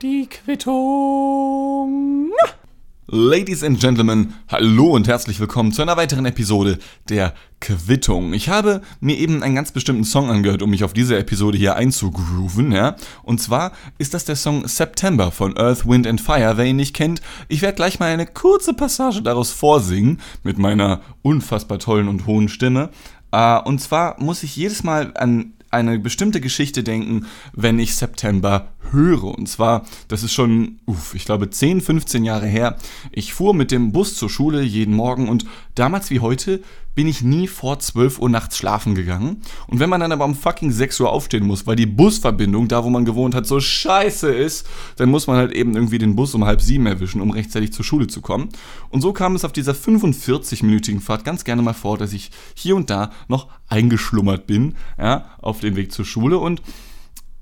Die Quittung. Ladies and Gentlemen, hallo und herzlich willkommen zu einer weiteren Episode der Quittung. Ich habe mir eben einen ganz bestimmten Song angehört, um mich auf diese Episode hier einzugrooven, ja. Und zwar ist das der Song September von Earth, Wind and Fire. Wer ihn nicht kennt, ich werde gleich mal eine kurze Passage daraus vorsingen mit meiner unfassbar tollen und hohen Stimme. Uh, und zwar muss ich jedes Mal an eine bestimmte Geschichte denken, wenn ich September höre. Und zwar, das ist schon, uff, ich glaube 10, 15 Jahre her. Ich fuhr mit dem Bus zur Schule jeden Morgen und damals wie heute bin ich nie vor 12 Uhr nachts schlafen gegangen. Und wenn man dann aber um fucking 6 Uhr aufstehen muss, weil die Busverbindung, da wo man gewohnt hat, so scheiße ist, dann muss man halt eben irgendwie den Bus um halb sieben erwischen, um rechtzeitig zur Schule zu kommen. Und so kam es auf dieser 45-minütigen Fahrt ganz gerne mal vor, dass ich hier und da noch eingeschlummert bin, ja, auf dem Weg zur Schule und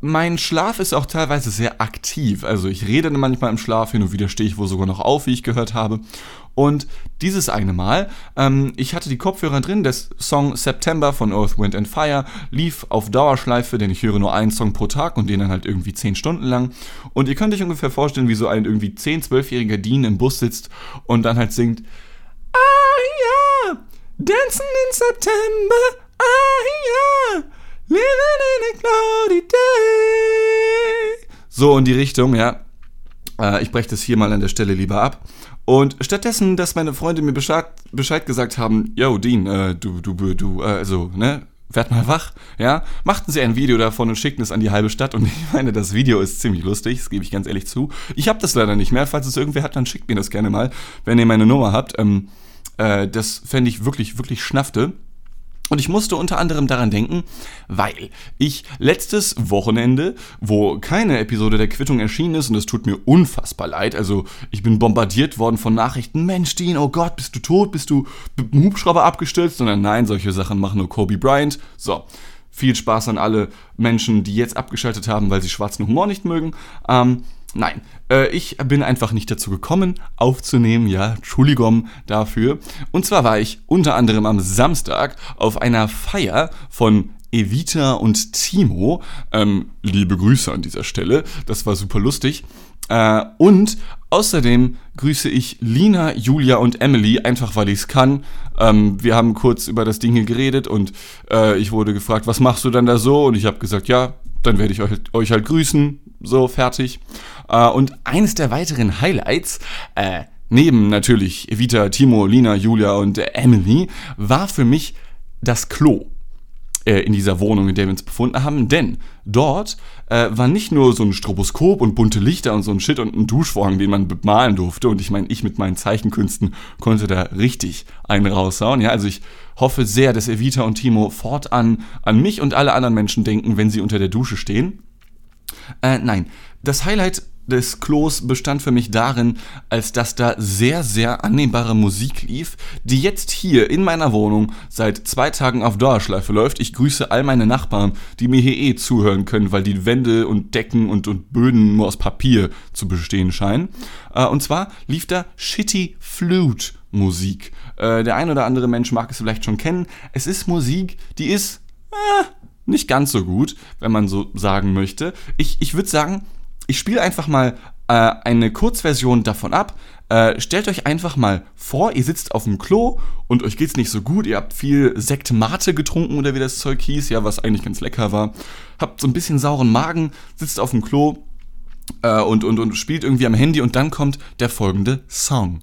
mein Schlaf ist auch teilweise sehr aktiv. Also ich rede manchmal im Schlaf, hin und wieder stehe ich wohl sogar noch auf, wie ich gehört habe. Und dieses eine Mal, ähm, ich hatte die Kopfhörer drin, der Song September von Earth, Wind and Fire lief auf Dauerschleife, denn ich höre nur einen Song pro Tag und den dann halt irgendwie 10 Stunden lang. Und ihr könnt euch ungefähr vorstellen, wie so ein irgendwie 10-, 12-jähriger Dean im Bus sitzt und dann halt singt, Ah ja, Dancing in September, ah ja, living in a cloudy day. So in die Richtung, ja. Äh, ich breche das hier mal an der Stelle lieber ab. Und stattdessen, dass meine Freunde mir Bescheid, gesagt haben, yo, Dean, äh, du, du, du, äh, also, ne, werd mal wach, ja, machten sie ein Video davon und schickten es an die halbe Stadt und ich meine, das Video ist ziemlich lustig, das gebe ich ganz ehrlich zu. Ich habe das leider nicht mehr, falls es irgendwer hat, dann schickt mir das gerne mal, wenn ihr meine Nummer habt. Ähm, äh, das fände ich wirklich, wirklich schnaffte. Und ich musste unter anderem daran denken, weil ich letztes Wochenende, wo keine Episode der Quittung erschienen ist, und es tut mir unfassbar leid, also ich bin bombardiert worden von Nachrichten, Mensch, Dean, oh Gott, bist du tot, bist du mit dem Hubschrauber abgestürzt? Sondern nein, solche Sachen machen nur Kobe Bryant. So, viel Spaß an alle Menschen, die jetzt abgeschaltet haben, weil sie schwarzen Humor nicht mögen. Ähm, Nein, äh, ich bin einfach nicht dazu gekommen, aufzunehmen, ja, Entschuldigung dafür. Und zwar war ich unter anderem am Samstag auf einer Feier von Evita und Timo. Ähm, liebe Grüße an dieser Stelle, das war super lustig. Äh, und außerdem grüße ich Lina, Julia und Emily, einfach weil ich es kann. Ähm, wir haben kurz über das Ding hier geredet und äh, ich wurde gefragt, was machst du denn da so? Und ich habe gesagt, ja, dann werde ich euch, euch halt grüßen. So, fertig. Äh, und eines der weiteren Highlights, äh, neben natürlich Evita, Timo, Lina, Julia und äh, Emily, war für mich das Klo äh, in dieser Wohnung, in der wir uns befunden haben, denn dort äh, war nicht nur so ein Stroboskop und bunte Lichter und so ein Shit und ein Duschvorhang, den man bemalen durfte. Und ich meine, ich mit meinen Zeichenkünsten konnte da richtig einen raushauen, ja, also ich hoffe sehr, dass Evita und Timo fortan an mich und alle anderen Menschen denken, wenn sie unter der Dusche stehen. Äh, nein, das Highlight des Klos bestand für mich darin, als dass da sehr, sehr annehmbare Musik lief, die jetzt hier in meiner Wohnung seit zwei Tagen auf Dauerschleife läuft. Ich grüße all meine Nachbarn, die mir hier eh zuhören können, weil die Wände und Decken und, und Böden nur aus Papier zu bestehen scheinen. Äh, und zwar lief da Shitty Flute Musik. Äh, der ein oder andere Mensch mag es vielleicht schon kennen. Es ist Musik, die ist äh, nicht ganz so gut, wenn man so sagen möchte. Ich, ich würde sagen, ich spiele einfach mal äh, eine Kurzversion davon ab. Äh, stellt euch einfach mal vor, ihr sitzt auf dem Klo und euch geht's nicht so gut. Ihr habt viel Sekt Mate getrunken oder wie das Zeug hieß, ja, was eigentlich ganz lecker war. Habt so ein bisschen sauren Magen, sitzt auf dem Klo äh, und, und, und spielt irgendwie am Handy und dann kommt der folgende Song.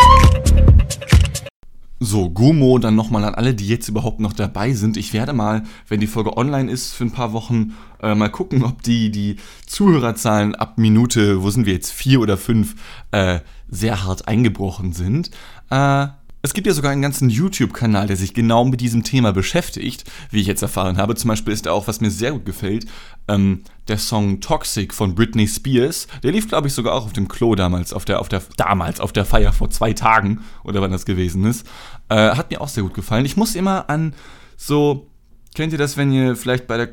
So, Gummo, dann nochmal an alle, die jetzt überhaupt noch dabei sind. Ich werde mal, wenn die Folge online ist, für ein paar Wochen äh, mal gucken, ob die, die Zuhörerzahlen ab Minute, wo sind wir jetzt, vier oder fünf, äh, sehr hart eingebrochen sind. Äh, Es gibt ja sogar einen ganzen YouTube-Kanal, der sich genau mit diesem Thema beschäftigt, wie ich jetzt erfahren habe. Zum Beispiel ist da auch, was mir sehr gut gefällt, ähm, der Song Toxic von Britney Spears. Der lief, glaube ich, sogar auch auf dem Klo damals, auf der, auf der, damals, auf der Feier vor zwei Tagen oder wann das gewesen ist. Äh, hat mir auch sehr gut gefallen. Ich muss immer an so, kennt ihr das, wenn ihr vielleicht bei der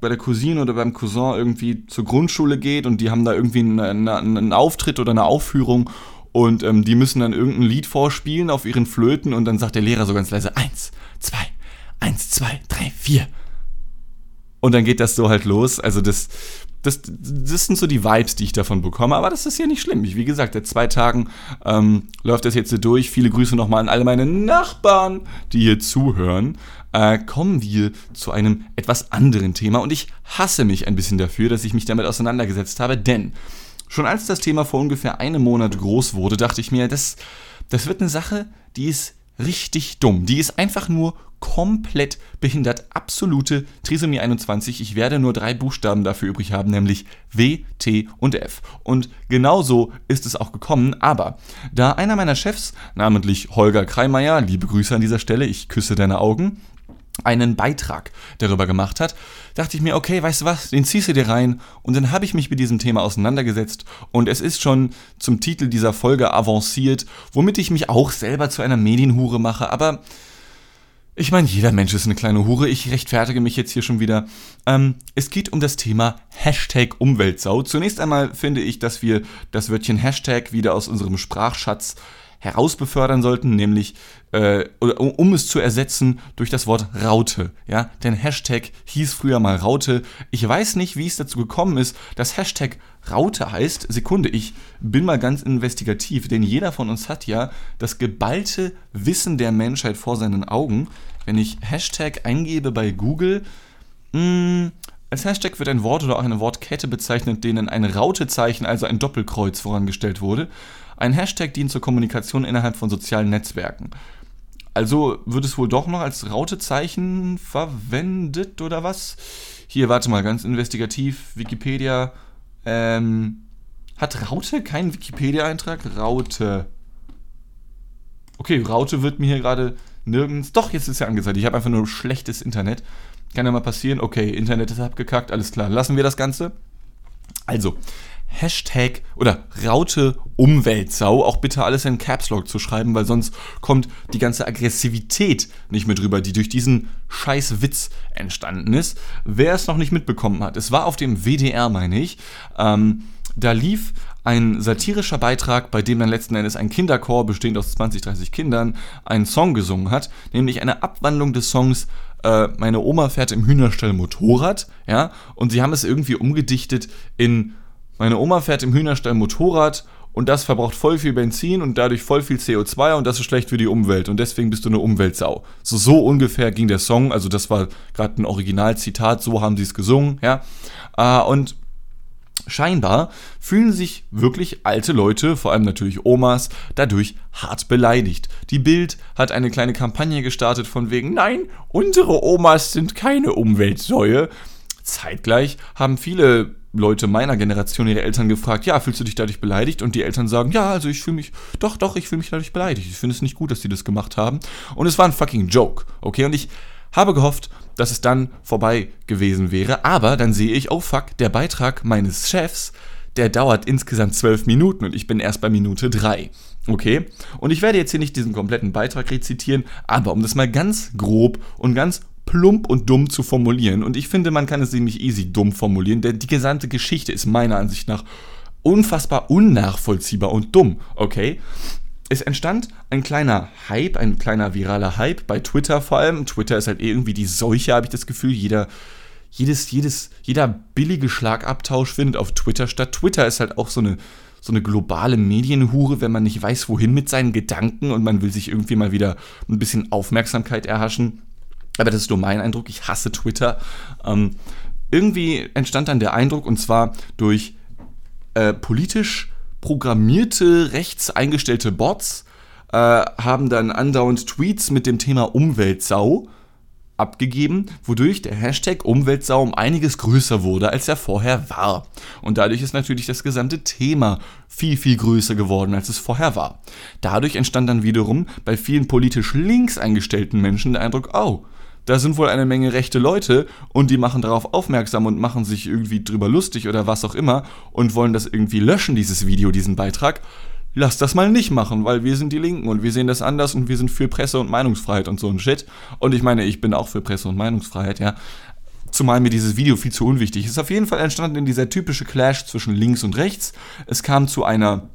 bei der Cousine oder beim Cousin irgendwie zur Grundschule geht und die haben da irgendwie einen, einen Auftritt oder eine Aufführung und ähm, die müssen dann irgendein Lied vorspielen auf ihren Flöten und dann sagt der Lehrer so ganz leise, eins, zwei, eins, zwei, drei, vier. Und dann geht das so halt los. Also das, das, das sind so die Vibes, die ich davon bekomme. Aber das ist ja nicht schlimm. Wie gesagt, seit zwei Tagen ähm, läuft das jetzt so durch. Viele Grüße nochmal an alle meine Nachbarn, die hier zuhören. Äh, kommen wir zu einem etwas anderen Thema. Und ich hasse mich ein bisschen dafür, dass ich mich damit auseinandergesetzt habe, denn Schon als das Thema vor ungefähr einem Monat groß wurde, dachte ich mir, das, das wird eine Sache, die ist richtig dumm. Die ist einfach nur komplett behindert. Absolute Trisomie 21. Ich werde nur drei Buchstaben dafür übrig haben, nämlich W, T und F. Und genauso ist es auch gekommen. Aber da einer meiner Chefs, namentlich Holger Kreimeier, liebe Grüße an dieser Stelle, ich küsse deine Augen, einen Beitrag darüber gemacht hat, dachte ich mir, okay, weißt du was, den ziehst du dir rein und dann habe ich mich mit diesem Thema auseinandergesetzt und es ist schon zum Titel dieser Folge avanciert, womit ich mich auch selber zu einer Medienhure mache, aber ich meine, jeder Mensch ist eine kleine Hure, ich rechtfertige mich jetzt hier schon wieder. Ähm, es geht um das Thema Hashtag Umweltsau. Zunächst einmal finde ich, dass wir das Wörtchen Hashtag wieder aus unserem Sprachschatz herausbefördern sollten, nämlich äh, um es zu ersetzen durch das Wort Raute. Ja, denn Hashtag hieß früher mal Raute. Ich weiß nicht, wie es dazu gekommen ist, dass Hashtag Raute heißt. Sekunde, ich bin mal ganz investigativ, denn jeder von uns hat ja das geballte Wissen der Menschheit vor seinen Augen. Wenn ich Hashtag eingebe bei Google, mh, hm, als Hashtag wird ein Wort oder auch eine Wortkette bezeichnet, denen ein Rautezeichen, also ein Doppelkreuz vorangestellt wurde. Ein Hashtag dient zur Kommunikation innerhalb von sozialen Netzwerken. Also wird es wohl doch noch als Rautezeichen verwendet oder was? Hier, warte mal, ganz investigativ. Wikipedia. Ähm, hat Raute keinen Wikipedia-Eintrag? Raute. Okay, Raute wird mir hier gerade nirgends. Doch, jetzt ist ja angezeigt. Ich habe einfach nur schlechtes Internet. Kann ja mal passieren. Okay, Internet ist abgekackt, alles klar. Lassen wir das Ganze. Also, Hashtag oder Raute Umweltsau auch bitte alles in Caps Lock zu schreiben, weil sonst kommt die ganze Aggressivität nicht mit rüber, die durch diesen scheiß Witz entstanden ist. Wer es noch nicht mitbekommen hat, es war auf dem WDR, meine ich, ähm, da lief ein satirischer Beitrag, bei dem dann letzten Endes ein Kinderchor bestehend aus 20, 30 Kindern einen Song gesungen hat, nämlich eine Abwandlung des Songs äh, Meine Oma fährt im Hühnerstall Motorrad, ja, und sie haben es irgendwie umgedichtet in meine Oma fährt im Hühnerstall Motorrad und das verbraucht voll viel Benzin und dadurch voll viel CO2 und das ist schlecht für die Umwelt und deswegen bist du eine Umweltsau. So, so ungefähr ging der Song, also das war gerade ein Originalzitat, so haben sie es gesungen, ja. Äh, und scheinbar fühlen sich wirklich alte Leute, vor allem natürlich Omas, dadurch hart beleidigt. Die Bild hat eine kleine Kampagne gestartet von wegen, nein, unsere Omas sind keine Umweltsäue. Zeitgleich haben viele Leute meiner Generation ihre Eltern gefragt, ja, fühlst du dich dadurch beleidigt? Und die Eltern sagen, ja, also ich fühle mich, doch, doch, ich fühle mich dadurch beleidigt. Ich finde es nicht gut, dass die das gemacht haben. Und es war ein fucking Joke, okay? Und ich habe gehofft, dass es dann vorbei gewesen wäre. Aber dann sehe ich, oh fuck, der Beitrag meines Chefs, der dauert insgesamt zwölf Minuten und ich bin erst bei Minute drei. Okay? Und ich werde jetzt hier nicht diesen kompletten Beitrag rezitieren, aber um das mal ganz grob und ganz plump und dumm zu formulieren. Und ich finde, man kann es ziemlich easy dumm formulieren, denn die gesamte Geschichte ist meiner Ansicht nach unfassbar unnachvollziehbar und dumm, okay? Es entstand ein kleiner Hype, ein kleiner viraler Hype bei Twitter vor allem. Twitter ist halt irgendwie die Seuche, habe ich das Gefühl. Jeder, jedes, jedes, jeder billige Schlagabtausch findet auf Twitter statt. Twitter ist halt auch so eine, so eine globale Medienhure, wenn man nicht weiß, wohin mit seinen Gedanken und man will sich irgendwie mal wieder ein bisschen Aufmerksamkeit erhaschen aber das ist nur mein Eindruck, ich hasse Twitter. Ähm, irgendwie entstand dann der Eindruck, und zwar durch äh, politisch programmierte, rechts eingestellte Bots, äh, haben dann andauernd Tweets mit dem Thema Umweltsau abgegeben, wodurch der Hashtag Umweltsau um einiges größer wurde, als er vorher war. Und dadurch ist natürlich das gesamte Thema viel, viel größer geworden, als es vorher war. Dadurch entstand dann wiederum bei vielen politisch links eingestellten Menschen der Eindruck, oh, da sind wohl eine Menge rechte Leute und die machen darauf aufmerksam und machen sich irgendwie drüber lustig oder was auch immer und wollen das irgendwie löschen, dieses Video, diesen Beitrag. Lass das mal nicht machen, weil wir sind die Linken und wir sehen das anders und wir sind für Presse- und Meinungsfreiheit und so ein Shit. Und ich meine, ich bin auch für Presse- und Meinungsfreiheit, ja. Zumal mir dieses Video viel zu unwichtig ist. Auf jeden Fall entstanden in dieser typische Clash zwischen links und rechts. Es kam zu einer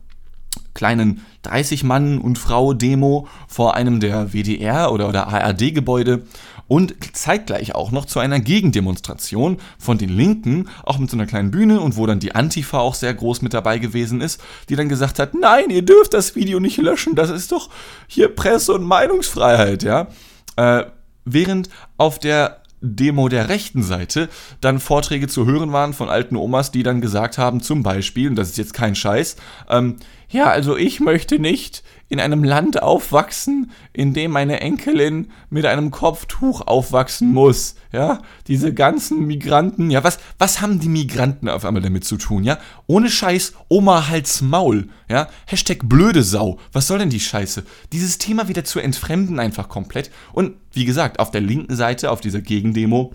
kleinen 30-Mann- und Frau-Demo vor einem der WDR- oder, oder ARD-Gebäude und zeitgleich auch noch zu einer Gegendemonstration von den Linken, auch mit so einer kleinen Bühne und wo dann die Antifa auch sehr groß mit dabei gewesen ist, die dann gesagt hat, nein, ihr dürft das Video nicht löschen, das ist doch hier Presse- und Meinungsfreiheit, ja. Äh, während auf der Demo der rechten Seite dann Vorträge zu hören waren von alten Omas, die dann gesagt haben, zum Beispiel, und das ist jetzt kein Scheiß, ähm, ja, also ich möchte nicht in einem Land aufwachsen, in dem meine Enkelin mit einem Kopftuch aufwachsen muss. Ja, diese ganzen Migranten, ja, was, was haben die Migranten auf einmal damit zu tun, ja? Ohne Scheiß, Oma halt's Maul, ja? Hashtag blöde Sau, was soll denn die Scheiße? Dieses Thema wieder zu entfremden einfach komplett. Und wie gesagt, auf der linken Seite, auf dieser Gegendemo,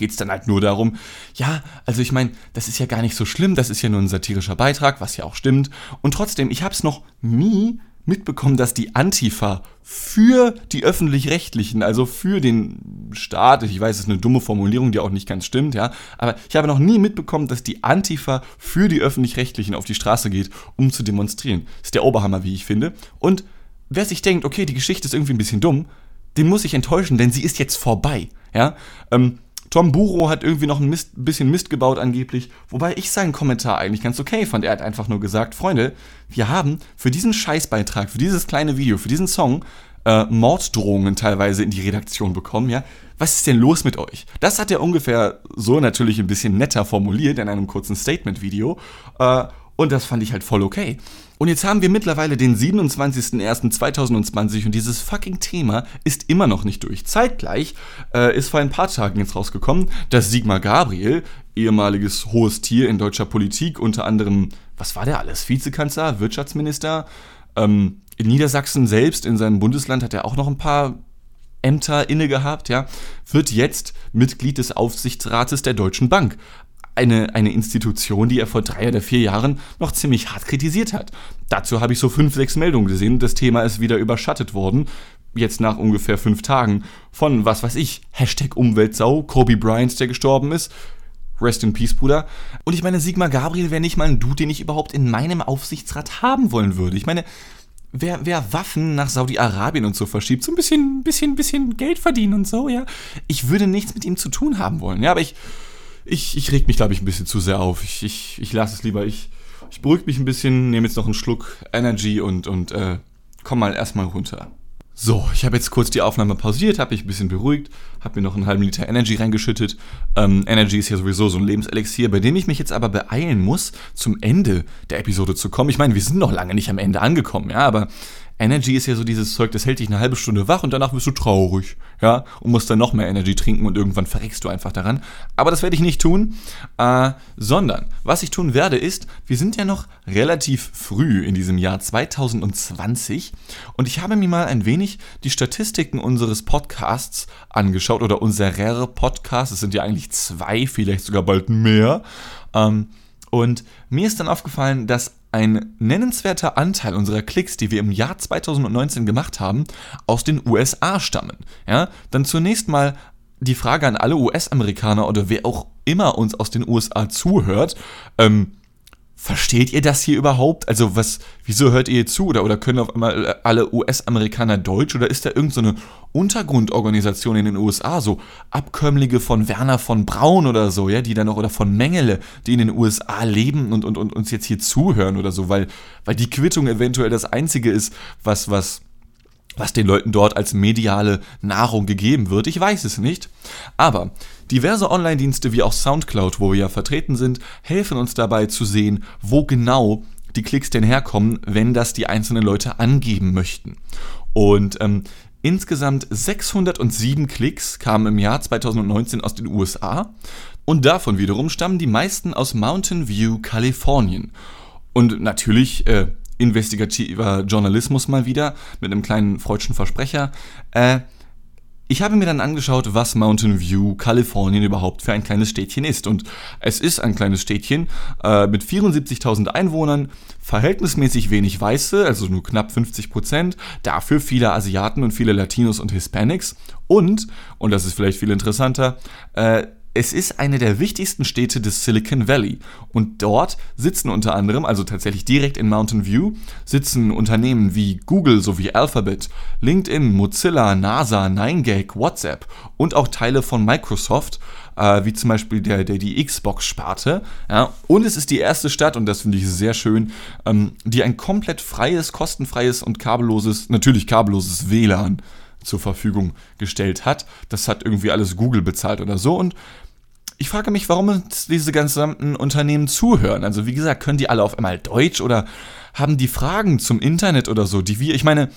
geht es dann halt nur darum, ja, also ich meine, das ist ja gar nicht so schlimm, das ist ja nur ein satirischer Beitrag, was ja auch stimmt. Und trotzdem, ich habe es noch nie mitbekommen, dass die Antifa für die öffentlich-rechtlichen, also für den Staat, ich weiß, es ist eine dumme Formulierung, die auch nicht ganz stimmt, ja, aber ich habe noch nie mitbekommen, dass die Antifa für die öffentlich-rechtlichen auf die Straße geht, um zu demonstrieren. Das ist der Oberhammer, wie ich finde. Und wer sich denkt, okay, die Geschichte ist irgendwie ein bisschen dumm, den muss ich enttäuschen, denn sie ist jetzt vorbei, ja. Ähm, Tom Buro hat irgendwie noch ein Mist, bisschen Mist gebaut angeblich, wobei ich seinen Kommentar eigentlich ganz okay fand. Er hat einfach nur gesagt, Freunde, wir haben für diesen Scheißbeitrag, für dieses kleine Video, für diesen Song äh, Morddrohungen teilweise in die Redaktion bekommen, ja. Was ist denn los mit euch? Das hat er ungefähr so natürlich ein bisschen netter formuliert in einem kurzen Statement-Video. Äh, und das fand ich halt voll okay. Und jetzt haben wir mittlerweile den 27.01.2020 und dieses fucking Thema ist immer noch nicht durch. Zeitgleich äh, ist vor ein paar Tagen jetzt rausgekommen, dass Sigmar Gabriel, ehemaliges hohes Tier in deutscher Politik, unter anderem, was war der alles? Vizekanzler, Wirtschaftsminister, ähm, in Niedersachsen selbst, in seinem Bundesland hat er auch noch ein paar Ämter inne gehabt, ja, wird jetzt Mitglied des Aufsichtsrates der Deutschen Bank eine, eine Institution, die er vor drei oder vier Jahren noch ziemlich hart kritisiert hat. Dazu habe ich so fünf, sechs Meldungen gesehen. Das Thema ist wieder überschattet worden. Jetzt nach ungefähr fünf Tagen von, was weiß ich, Hashtag Umweltsau, Kobe Bryant, der gestorben ist. Rest in Peace, Bruder. Und ich meine, Sigmar Gabriel wäre nicht mal ein Dude, den ich überhaupt in meinem Aufsichtsrat haben wollen würde. Ich meine, wer, wer Waffen nach Saudi-Arabien und so verschiebt, so ein bisschen, bisschen, bisschen Geld verdienen und so, ja. Ich würde nichts mit ihm zu tun haben wollen. Ja, aber ich, ich, ich reg mich, glaube ich, ein bisschen zu sehr auf. Ich, ich, ich lasse es lieber. Ich, ich beruhige mich ein bisschen, nehme jetzt noch einen Schluck Energy und, und äh, komm mal erstmal runter. So, ich habe jetzt kurz die Aufnahme pausiert, habe mich ein bisschen beruhigt, habe mir noch einen halben Liter Energy reingeschüttet. Ähm, Energy ist ja sowieso so ein Lebenselixier, bei dem ich mich jetzt aber beeilen muss, zum Ende der Episode zu kommen. Ich meine, wir sind noch lange nicht am Ende angekommen, ja, aber Energy ist ja so dieses Zeug, das hält dich eine halbe Stunde wach und danach bist du traurig, ja, und musst dann noch mehr Energy trinken und irgendwann verreckst du einfach daran. Aber das werde ich nicht tun, äh, sondern was ich tun werde ist, wir sind ja noch relativ früh in diesem Jahr 2020 und ich habe mir mal ein wenig die Statistiken unseres Podcasts angeschaut oder unserer Podcasts, es sind ja eigentlich zwei, vielleicht sogar bald mehr. Ähm, und mir ist dann aufgefallen, dass ein nennenswerter Anteil unserer Klicks, die wir im Jahr 2019 gemacht haben, aus den USA stammen. Ja, dann zunächst mal die Frage an alle US-Amerikaner oder wer auch immer uns aus den USA zuhört. Ähm, versteht ihr das hier überhaupt? Also was, wieso hört ihr zu? Oder, oder können auf einmal äh, alle US-Amerikaner Deutsch? Oder ist da irgendeine so Untergrundorganisation in den USA, so Abkömmlinge von Werner von Braun oder so, ja, die dann noch, oder von Mengele, die in den USA leben und, und, und uns jetzt hier zuhören oder so, weil, weil die Quittung eventuell das Einzige ist, was, was, was den Leuten dort als mediale Nahrung gegeben wird. Ich weiß es nicht. Aber diverse Online-Dienste wie auch SoundCloud, wo wir ja vertreten sind, helfen uns dabei zu sehen, wo genau die Klicks denn herkommen, wenn das die einzelnen Leute angeben möchten. Und ähm, Insgesamt 607 Klicks kamen im Jahr 2019 aus den USA und davon wiederum stammen die meisten aus Mountain View, Kalifornien. Und natürlich äh, investigativer Journalismus mal wieder mit einem kleinen freudschen Versprecher. Äh, ich habe mir dann angeschaut, was Mountain View, Kalifornien überhaupt für ein kleines Städtchen ist. Und es ist ein kleines Städtchen äh, mit 74.000 Einwohnern, verhältnismäßig wenig Weiße, also nur knapp 50 Prozent, dafür viele Asiaten und viele Latinos und Hispanics. Und, und das ist vielleicht viel interessanter, äh, es ist eine der wichtigsten Städte des Silicon Valley und dort sitzen unter anderem, also tatsächlich direkt in Mountain View, sitzen Unternehmen wie Google sowie Alphabet, LinkedIn, Mozilla, NASA, 9gag, WhatsApp und auch Teile von Microsoft, äh, wie zum Beispiel der, der die Xbox-Sparte. Ja. Und es ist die erste Stadt, und das finde ich sehr schön, ähm, die ein komplett freies, kostenfreies und kabelloses, natürlich kabelloses WLAN zur Verfügung gestellt hat. Das hat irgendwie alles Google bezahlt oder so. Und ich frage mich, warum uns diese gesamten Unternehmen zuhören. Also wie gesagt, können die alle auf einmal Deutsch oder haben die Fragen zum Internet oder so, die wir, ich meine,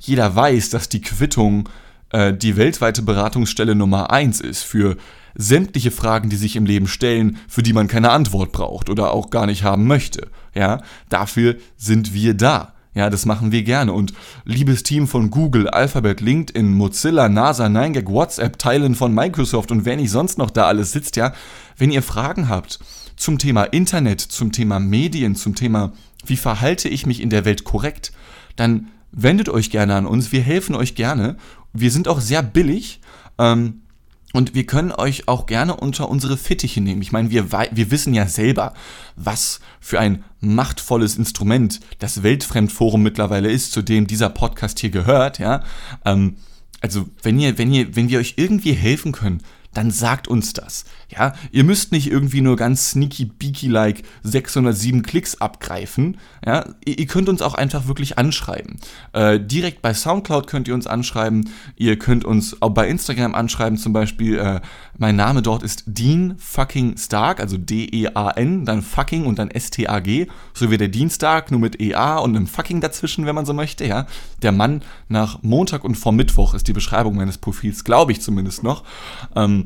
jeder weiß, dass die Quittung äh, die weltweite Beratungsstelle Nummer eins ist für sämtliche Fragen, die sich im Leben stellen, für die man keine Antwort braucht oder auch gar nicht haben möchte. Ja, dafür sind wir da. Ja, das machen wir gerne. Und liebes Team von Google, Alphabet, LinkedIn, Mozilla, NASA, 9gag, WhatsApp, Teilen von Microsoft und wer nicht sonst noch da alles sitzt, ja, wenn ihr Fragen habt zum Thema Internet, zum Thema Medien, zum Thema, wie verhalte ich mich in der Welt korrekt, dann wendet euch gerne an uns. Wir helfen euch gerne. Wir sind auch sehr billig. Ähm, und wir können euch auch gerne unter unsere Fittiche nehmen. Ich meine, wir, wir wissen ja selber, was für ein machtvolles Instrument das Weltfremdforum mittlerweile ist, zu dem dieser Podcast hier gehört, ja. Ähm, also, wenn ihr, wenn ihr, wenn wir euch irgendwie helfen können, dann sagt uns das. Ja, ihr müsst nicht irgendwie nur ganz sneaky beaky like 607 Klicks abgreifen. Ja, ihr, könnt uns auch einfach wirklich anschreiben. Äh, direkt bei Soundcloud könnt ihr uns anschreiben. Ihr könnt uns auch bei Instagram anschreiben, zum Beispiel. Äh, mein Name dort ist Dean fucking Stark, also D-E-A-N, dann fucking und dann S-T-A-G, so wie der Dienstag, nur mit E-A und einem fucking dazwischen, wenn man so möchte. Ja, der Mann nach Montag und vor Mittwoch ist die Beschreibung meines Profils, glaube ich zumindest noch. Ähm,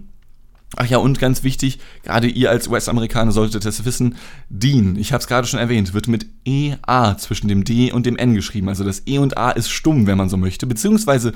Ach ja, und ganz wichtig, gerade ihr als US-Amerikaner solltet es wissen, Dean, ich habe es gerade schon erwähnt, wird mit EA zwischen dem D und dem N geschrieben. Also das E und A ist stumm, wenn man so möchte. Beziehungsweise,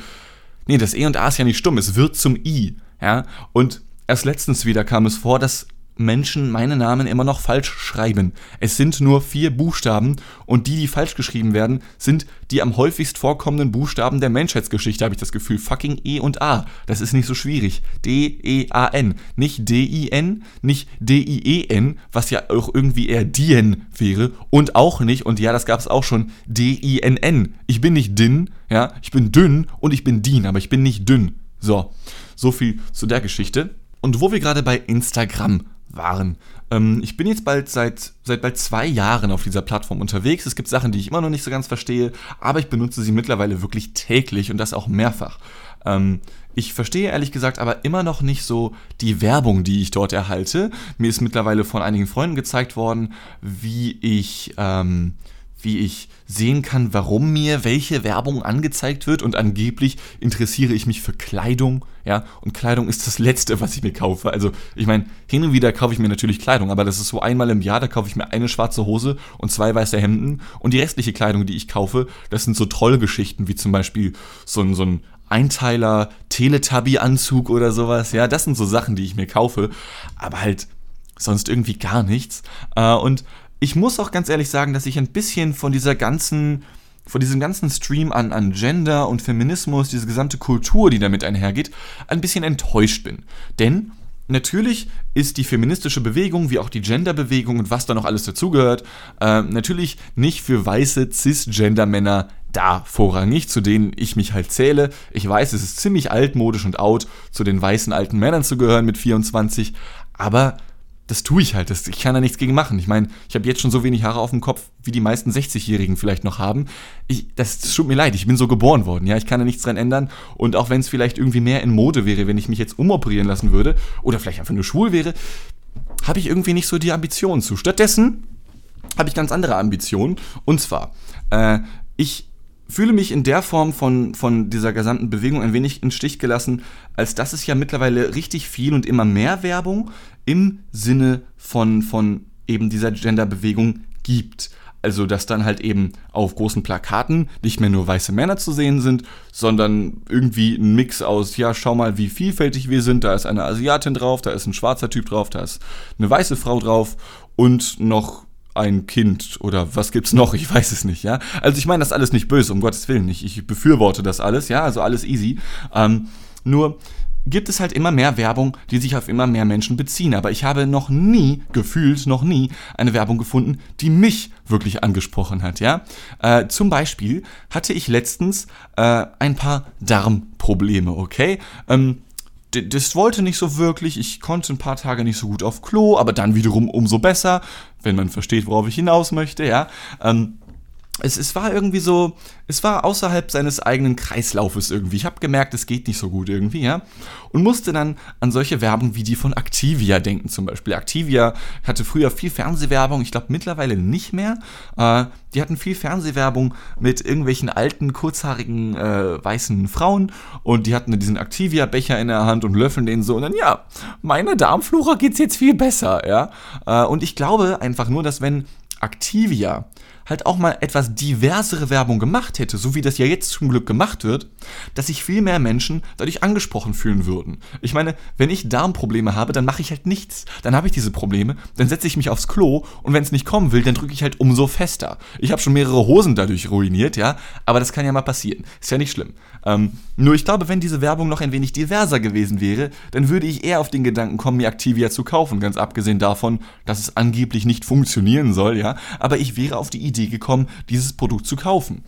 nee, das E und A ist ja nicht stumm, es wird zum I. Ja? Und erst letztens wieder kam es vor, dass Menschen meine Namen immer noch falsch schreiben. Es sind nur vier Buchstaben und die, die falsch geschrieben werden, sind die am häufigst vorkommenden Buchstaben der Menschheitsgeschichte, habe ich das Gefühl. Fucking E und A. Das ist nicht so schwierig. D-E-A-N. Nicht D-I-N, nicht D-I-E-N, was ja auch irgendwie eher Dien wäre. Und auch nicht, und ja, das gab es auch schon, D-I-N-N. Ich bin nicht Din, ja, ich bin dünn und ich bin Dien, aber ich bin nicht dünn. So, so viel zu der Geschichte. Und wo wir gerade bei Instagram waren. Ähm, ich bin jetzt bald seit, seit bald zwei Jahren auf dieser Plattform unterwegs. Es gibt Sachen, die ich immer noch nicht so ganz verstehe, aber ich benutze sie mittlerweile wirklich täglich und das auch mehrfach. Ähm, ich verstehe ehrlich gesagt aber immer noch nicht so die Werbung, die ich dort erhalte. Mir ist mittlerweile von einigen Freunden gezeigt worden, wie ich, ähm, wie ich sehen kann, warum mir welche Werbung angezeigt wird. Und angeblich interessiere ich mich für Kleidung, ja, und Kleidung ist das Letzte, was ich mir kaufe. Also, ich meine, hin und wieder kaufe ich mir natürlich Kleidung, aber das ist so einmal im Jahr, da kaufe ich mir eine schwarze Hose und zwei weiße Hemden. Und die restliche Kleidung, die ich kaufe, das sind so Trollgeschichten, wie zum Beispiel so ein, so ein Einteiler Teletubby-Anzug oder sowas, ja, das sind so Sachen, die ich mir kaufe, aber halt sonst irgendwie gar nichts. Äh, und ich muss auch ganz ehrlich sagen, dass ich ein bisschen von dieser ganzen, von diesem ganzen Stream an, an Gender und Feminismus, diese gesamte Kultur, die damit einhergeht, ein bisschen enttäuscht bin. Denn Natürlich ist die feministische Bewegung, wie auch die Genderbewegung und was da noch alles dazugehört, äh, natürlich nicht für weiße Cisgender-Männer da vorrangig, zu denen ich mich halt zähle. Ich weiß, es ist ziemlich altmodisch und out, zu den weißen alten Männern zu gehören mit 24, aber das tue ich halt. Das, ich kann da nichts gegen machen. Ich meine, ich habe jetzt schon so wenig Haare auf dem Kopf, wie die meisten 60-Jährigen vielleicht noch haben. Ich, das, das tut mir leid, ich bin so geboren worden. Ja, ich kann da nichts dran ändern. Und auch wenn es vielleicht irgendwie mehr in Mode wäre, wenn ich mich jetzt umoperieren lassen würde oder vielleicht einfach nur schwul wäre, habe ich irgendwie nicht so die Ambitionen zu. Stattdessen habe ich ganz andere Ambitionen. Und zwar, äh, ich fühle mich in der Form von, von dieser gesamten Bewegung ein wenig in Stich gelassen, als dass es ja mittlerweile richtig viel und immer mehr Werbung im Sinne von, von eben dieser Genderbewegung gibt. Also, dass dann halt eben auf großen Plakaten nicht mehr nur weiße Männer zu sehen sind, sondern irgendwie ein Mix aus, ja, schau mal, wie vielfältig wir sind. Da ist eine Asiatin drauf, da ist ein schwarzer Typ drauf, da ist eine weiße Frau drauf und noch ein Kind oder was gibt's noch? Ich weiß es nicht, ja. Also ich meine das alles nicht böse, um Gottes Willen nicht. Ich befürworte das alles, ja, also alles easy. Ähm, nur gibt es halt immer mehr Werbung, die sich auf immer mehr Menschen beziehen. Aber ich habe noch nie, gefühlt noch nie, eine Werbung gefunden, die mich wirklich angesprochen hat, ja. Äh, zum Beispiel hatte ich letztens äh, ein paar Darmprobleme, okay? Ähm, das wollte nicht so wirklich. Ich konnte ein paar Tage nicht so gut auf Klo, aber dann wiederum umso besser, wenn man versteht, worauf ich hinaus möchte, ja. Ähm, es, es war irgendwie so, es war außerhalb seines eigenen Kreislaufes irgendwie. Ich habe gemerkt, es geht nicht so gut irgendwie, ja. Und musste dann an solche Werbung wie die von Activia denken zum Beispiel. Activia hatte früher viel Fernsehwerbung, ich glaube mittlerweile nicht mehr. Äh, die hatten viel Fernsehwerbung mit irgendwelchen alten, kurzhaarigen, äh, weißen Frauen und die hatten diesen Activia-Becher in der Hand und löffeln den so und dann, ja, meiner Darmflora geht's jetzt viel besser, ja. Äh, und ich glaube einfach nur, dass wenn Activia halt auch mal etwas diversere Werbung gemacht hätte, so wie das ja jetzt zum Glück gemacht wird, dass sich viel mehr Menschen dadurch angesprochen fühlen würden. Ich meine, wenn ich Darmprobleme habe, dann mache ich halt nichts. Dann habe ich diese Probleme, dann setze ich mich aufs Klo und wenn es nicht kommen will, dann drücke ich halt umso fester. Ich habe schon mehrere Hosen dadurch ruiniert, ja, aber das kann ja mal passieren. Ist ja nicht schlimm. Ähm, nur ich glaube, wenn diese Werbung noch ein wenig diverser gewesen wäre, dann würde ich eher auf den Gedanken kommen, mir Activia zu kaufen, ganz abgesehen davon, dass es angeblich nicht funktionieren soll, ja, aber ich wäre auf die Idee Idee gekommen, dieses Produkt zu kaufen.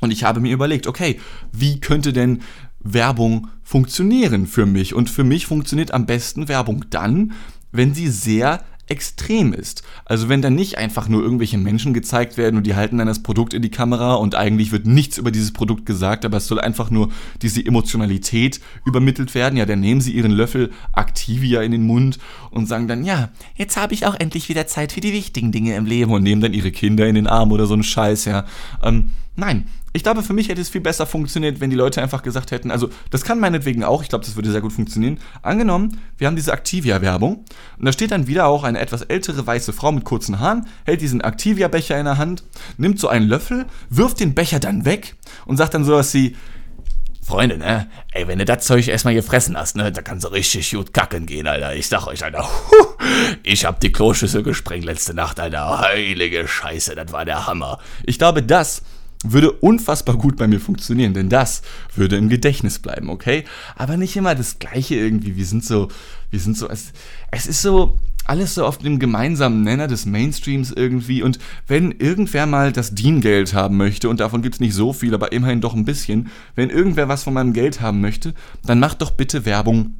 Und ich habe mir überlegt, okay, wie könnte denn Werbung funktionieren für mich? Und für mich funktioniert am besten Werbung dann, wenn sie sehr extrem ist. Also wenn dann nicht einfach nur irgendwelche Menschen gezeigt werden und die halten dann das Produkt in die Kamera und eigentlich wird nichts über dieses Produkt gesagt, aber es soll einfach nur diese Emotionalität übermittelt werden. Ja, dann nehmen sie ihren Löffel Activia in den Mund und sagen dann, ja, jetzt habe ich auch endlich wieder Zeit für die wichtigen Dinge im Leben und nehmen dann ihre Kinder in den Arm oder so einen Scheiß, ja. Ähm, nein, ich glaube, für mich hätte es viel besser funktioniert, wenn die Leute einfach gesagt hätten, also das kann meinetwegen auch, ich glaube, das würde sehr gut funktionieren. Angenommen, wir haben diese Activia-Werbung und da steht dann wieder auch eine etwas ältere weiße Frau mit kurzen Haaren, hält diesen Activia-Becher in der Hand, nimmt so einen Löffel, wirft den Becher dann weg und sagt dann so was wie, Freunde, ne? Ey, wenn du das Zeug erstmal gefressen hast, ne, da kannst du richtig gut kacken gehen, Alter. Ich sag euch, Alter, ich hab die Kloschüssel gesprengt letzte Nacht, Alter. Heilige Scheiße, das war der Hammer. Ich glaube, das würde unfassbar gut bei mir funktionieren, denn das würde im Gedächtnis bleiben, okay? Aber nicht immer das Gleiche irgendwie. Wir sind so, wir sind so, es, es ist so, alles so auf dem gemeinsamen Nenner des Mainstreams irgendwie. Und wenn irgendwer mal das Diengeld haben möchte, und davon gibt's nicht so viel, aber immerhin doch ein bisschen, wenn irgendwer was von meinem Geld haben möchte, dann macht doch bitte Werbung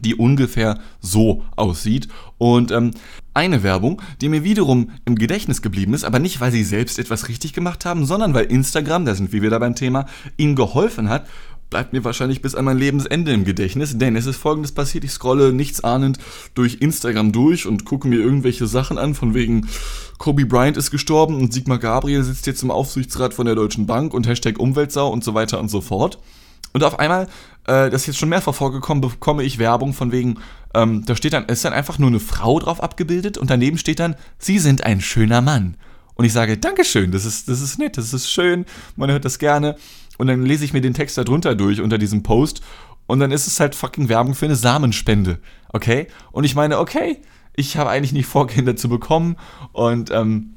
die ungefähr so aussieht. Und ähm, eine Werbung, die mir wiederum im Gedächtnis geblieben ist, aber nicht, weil sie selbst etwas richtig gemacht haben, sondern weil Instagram, da sind wir wieder beim Thema, ihnen geholfen hat, bleibt mir wahrscheinlich bis an mein Lebensende im Gedächtnis, denn es ist folgendes passiert, ich scrolle nichts ahnend durch Instagram durch und gucke mir irgendwelche Sachen an, von wegen Kobe Bryant ist gestorben und Sigmar Gabriel sitzt jetzt im Aufsichtsrat von der Deutschen Bank und Hashtag Umweltsau und so weiter und so fort. Und auf einmal, äh, das ist jetzt schon mehrfach vorgekommen, bekomme ich Werbung von wegen, ähm, da steht dann, ist dann einfach nur eine Frau drauf abgebildet und daneben steht dann, Sie sind ein schöner Mann. Und ich sage, Dankeschön, das ist, das ist nett, das ist schön, man hört das gerne. Und dann lese ich mir den Text darunter durch, unter diesem Post. Und dann ist es halt fucking Werbung für eine Samenspende. Okay? Und ich meine, okay, ich habe eigentlich nicht vor, Kinder zu bekommen. Und ähm,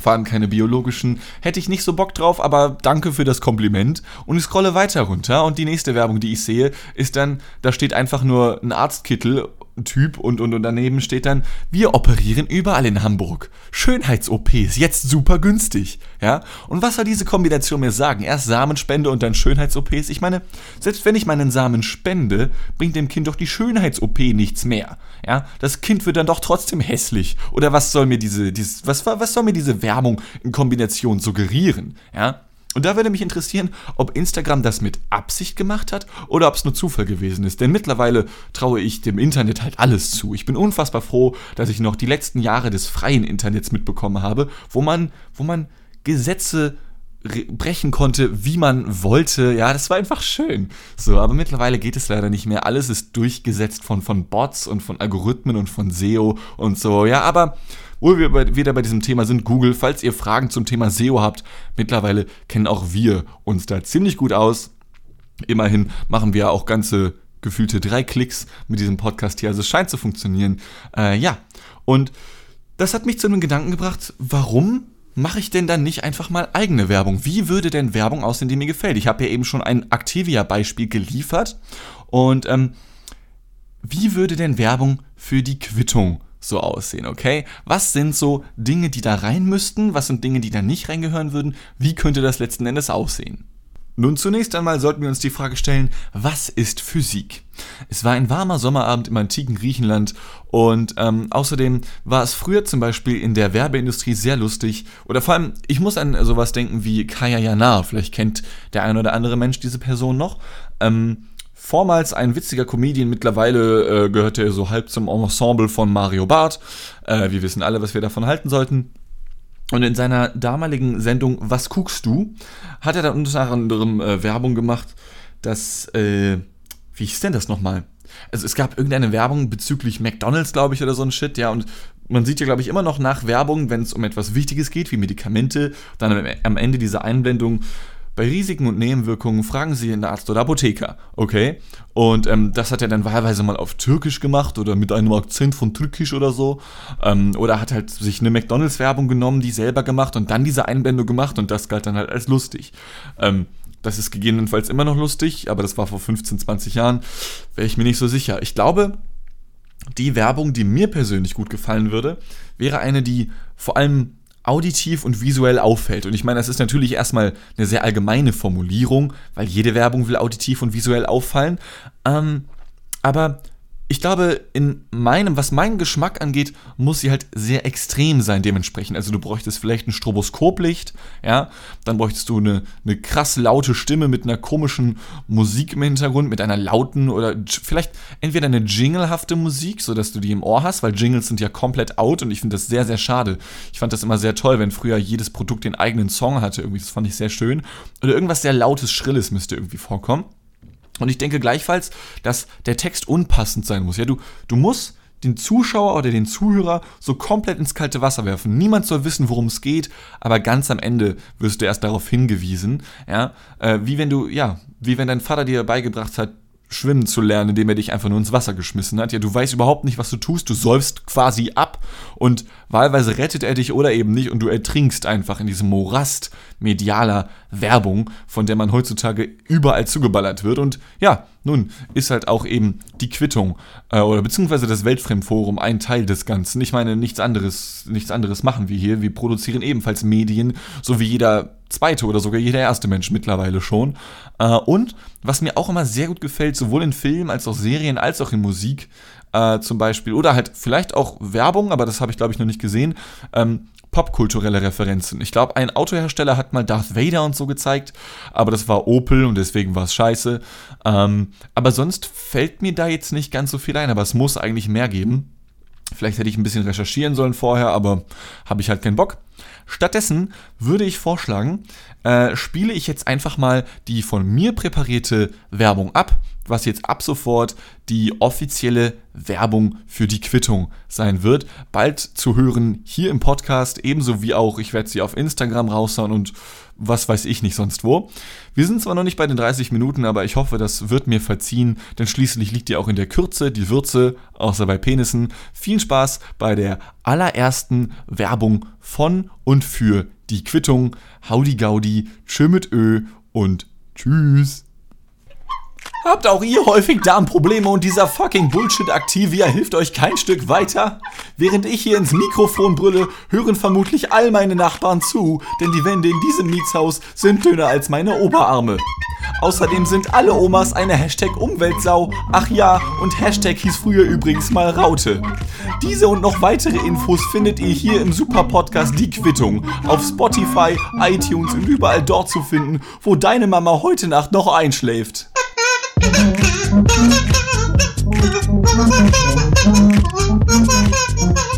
vor allem keine biologischen. Hätte ich nicht so Bock drauf, aber danke für das Kompliment. Und ich scrolle weiter runter und die nächste Werbung, die ich sehe, ist dann, da steht einfach nur ein Arztkittel Typ und, und, und daneben steht dann, wir operieren überall in Hamburg. Schönheits-OPs, jetzt super günstig. Ja? Und was soll diese Kombination mir sagen? Erst Samenspende und dann Schönheits-OPs? Ich meine, selbst wenn ich meinen Samen spende, bringt dem Kind doch die Schönheits-OP nichts mehr. Ja? Das Kind wird dann doch trotzdem hässlich. Oder was soll mir diese, dieses, was, was soll mir diese Werbung in Kombination suggerieren? Ja? Und da würde mich interessieren, ob Instagram das mit Absicht gemacht hat oder ob es nur Zufall gewesen ist. Denn mittlerweile traue ich dem Internet halt alles zu. Ich bin unfassbar froh, dass ich noch die letzten Jahre des freien Internets mitbekommen habe, wo man, wo man Gesetze brechen konnte, wie man wollte. Ja, das war einfach schön. So, aber mittlerweile geht es leider nicht mehr. Alles ist durchgesetzt von, von Bots und von Algorithmen und von SEO und so. Ja, aber wo wir bei, wieder bei diesem Thema sind, Google, falls ihr Fragen zum Thema SEO habt, mittlerweile kennen auch wir uns da ziemlich gut aus. Immerhin machen wir auch ganze gefühlte drei Klicks mit diesem Podcast hier. Also es scheint zu funktionieren. Äh, ja, und das hat mich zu einem Gedanken gebracht, warum mache ich denn dann nicht einfach mal eigene Werbung? Wie würde denn Werbung aussehen, die mir gefällt? Ich habe ja eben schon ein Activia-Beispiel geliefert. Und ähm, wie würde denn Werbung für die Quittung so aussehen, okay? Was sind so Dinge, die da rein müssten? Was sind Dinge, die da nicht reingehören würden? Wie könnte das letzten Endes aussehen? Nun zunächst einmal sollten wir uns die Frage stellen, was ist Physik? Es war ein warmer Sommerabend im antiken Griechenland und ähm, außerdem war es früher zum Beispiel in der Werbeindustrie sehr lustig oder vor allem, ich muss an sowas denken wie Kaya Jana, vielleicht kennt der ein oder andere Mensch diese Person noch. Ähm, vormals ein witziger Comedian, mittlerweile äh, gehörte er so halb zum Ensemble von Mario Barth. Äh, wir wissen alle, was wir davon halten sollten. Und in seiner damaligen Sendung Was guckst du? hat er dann unter anderem äh, Werbung gemacht, dass, äh, wie hieß denn das nochmal? Also es gab irgendeine Werbung bezüglich McDonalds, glaube ich, oder so ein Shit, ja, und man sieht ja, glaube ich, immer noch nach Werbung, wenn es um etwas Wichtiges geht, wie Medikamente, dann am Ende dieser Einblendung bei Risiken und Nebenwirkungen fragen Sie einen Arzt oder Apotheker, okay? Und ähm, das hat er dann wahlweise mal auf Türkisch gemacht oder mit einem Akzent von Türkisch oder so. Ähm, oder hat halt sich eine McDonalds-Werbung genommen, die selber gemacht und dann diese Einblendung gemacht und das galt dann halt als lustig. Ähm, das ist gegebenenfalls immer noch lustig, aber das war vor 15, 20 Jahren, wäre ich mir nicht so sicher. Ich glaube, die Werbung, die mir persönlich gut gefallen würde, wäre eine, die vor allem auditiv und visuell auffällt. Und ich meine, das ist natürlich erstmal eine sehr allgemeine Formulierung, weil jede Werbung will auditiv und visuell auffallen. Ähm, aber ich glaube, in meinem, was meinen Geschmack angeht, muss sie halt sehr extrem sein dementsprechend. Also du bräuchtest vielleicht ein Stroboskoplicht, ja, dann bräuchtest du eine, eine krass laute Stimme mit einer komischen Musik im Hintergrund, mit einer lauten oder vielleicht entweder eine jinglehafte Musik, sodass du die im Ohr hast, weil Jingles sind ja komplett out und ich finde das sehr, sehr schade. Ich fand das immer sehr toll, wenn früher jedes Produkt den eigenen Song hatte, irgendwie, das fand ich sehr schön. Oder irgendwas sehr lautes, schrilles müsste irgendwie vorkommen. Und ich denke gleichfalls, dass der Text unpassend sein muss. Ja, du, du musst den Zuschauer oder den Zuhörer so komplett ins kalte Wasser werfen. Niemand soll wissen, worum es geht, aber ganz am Ende wirst du erst darauf hingewiesen. Ja, äh, wie wenn du, ja, wie wenn dein Vater dir beigebracht hat, schwimmen zu lernen, indem er dich einfach nur ins Wasser geschmissen hat. Ja, du weißt überhaupt nicht, was du tust, du säufst quasi ab und wahlweise rettet er dich oder eben nicht und du ertrinkst einfach in diesem Morast medialer Werbung, von der man heutzutage überall zugeballert wird. Und ja, nun ist halt auch eben die Quittung äh, oder beziehungsweise das Weltfremdforum ein Teil des Ganzen. Ich meine, nichts anderes, nichts anderes machen wir hier. Wir produzieren ebenfalls Medien, so wie jeder zweite oder sogar jeder erste Mensch mittlerweile schon. Äh, und was mir auch immer sehr gut gefällt, sowohl in Filmen als auch Serien als auch in Musik äh, zum Beispiel, oder halt vielleicht auch Werbung, aber das habe ich glaube ich noch nicht gesehen, ähm, popkulturelle Referenzen. Ich glaube, ein Autohersteller hat mal Darth Vader und so gezeigt, aber das war Opel und deswegen war es scheiße. Ähm, aber sonst fällt mir da jetzt nicht ganz so viel ein, aber es muss eigentlich mehr geben. Vielleicht hätte ich ein bisschen recherchieren sollen vorher, aber habe ich halt keinen Bock. Stattdessen würde ich vorschlagen, äh, spiele ich jetzt einfach mal die von mir präparierte Werbung ab, was jetzt ab sofort die offizielle Werbung für die Quittung sein wird. Bald zu hören hier im Podcast, ebenso wie auch, ich werde sie auf Instagram raushauen und was weiß ich nicht sonst wo. Wir sind zwar noch nicht bei den 30 Minuten, aber ich hoffe, das wird mir verziehen, denn schließlich liegt ja auch in der Kürze die Würze, außer bei Penissen. Viel Spaß bei der allerersten Werbung von und für die Quittung. Howdy Gaudi, tschö mit Ö und tschüss. Habt auch ihr häufig Darmprobleme und dieser fucking Bullshit Activia hilft euch kein Stück weiter? Während ich hier ins Mikrofon brülle, hören vermutlich all meine Nachbarn zu, denn die Wände in diesem Mietshaus sind dünner als meine Oberarme. Außerdem sind alle Omas eine Hashtag Umweltsau. Ach ja, und Hashtag hieß früher übrigens mal Raute. Diese und noch weitere Infos findet ihr hier im Super Podcast Die Quittung auf Spotify, iTunes und überall dort zu finden, wo deine Mama heute Nacht noch einschläft. Thank you.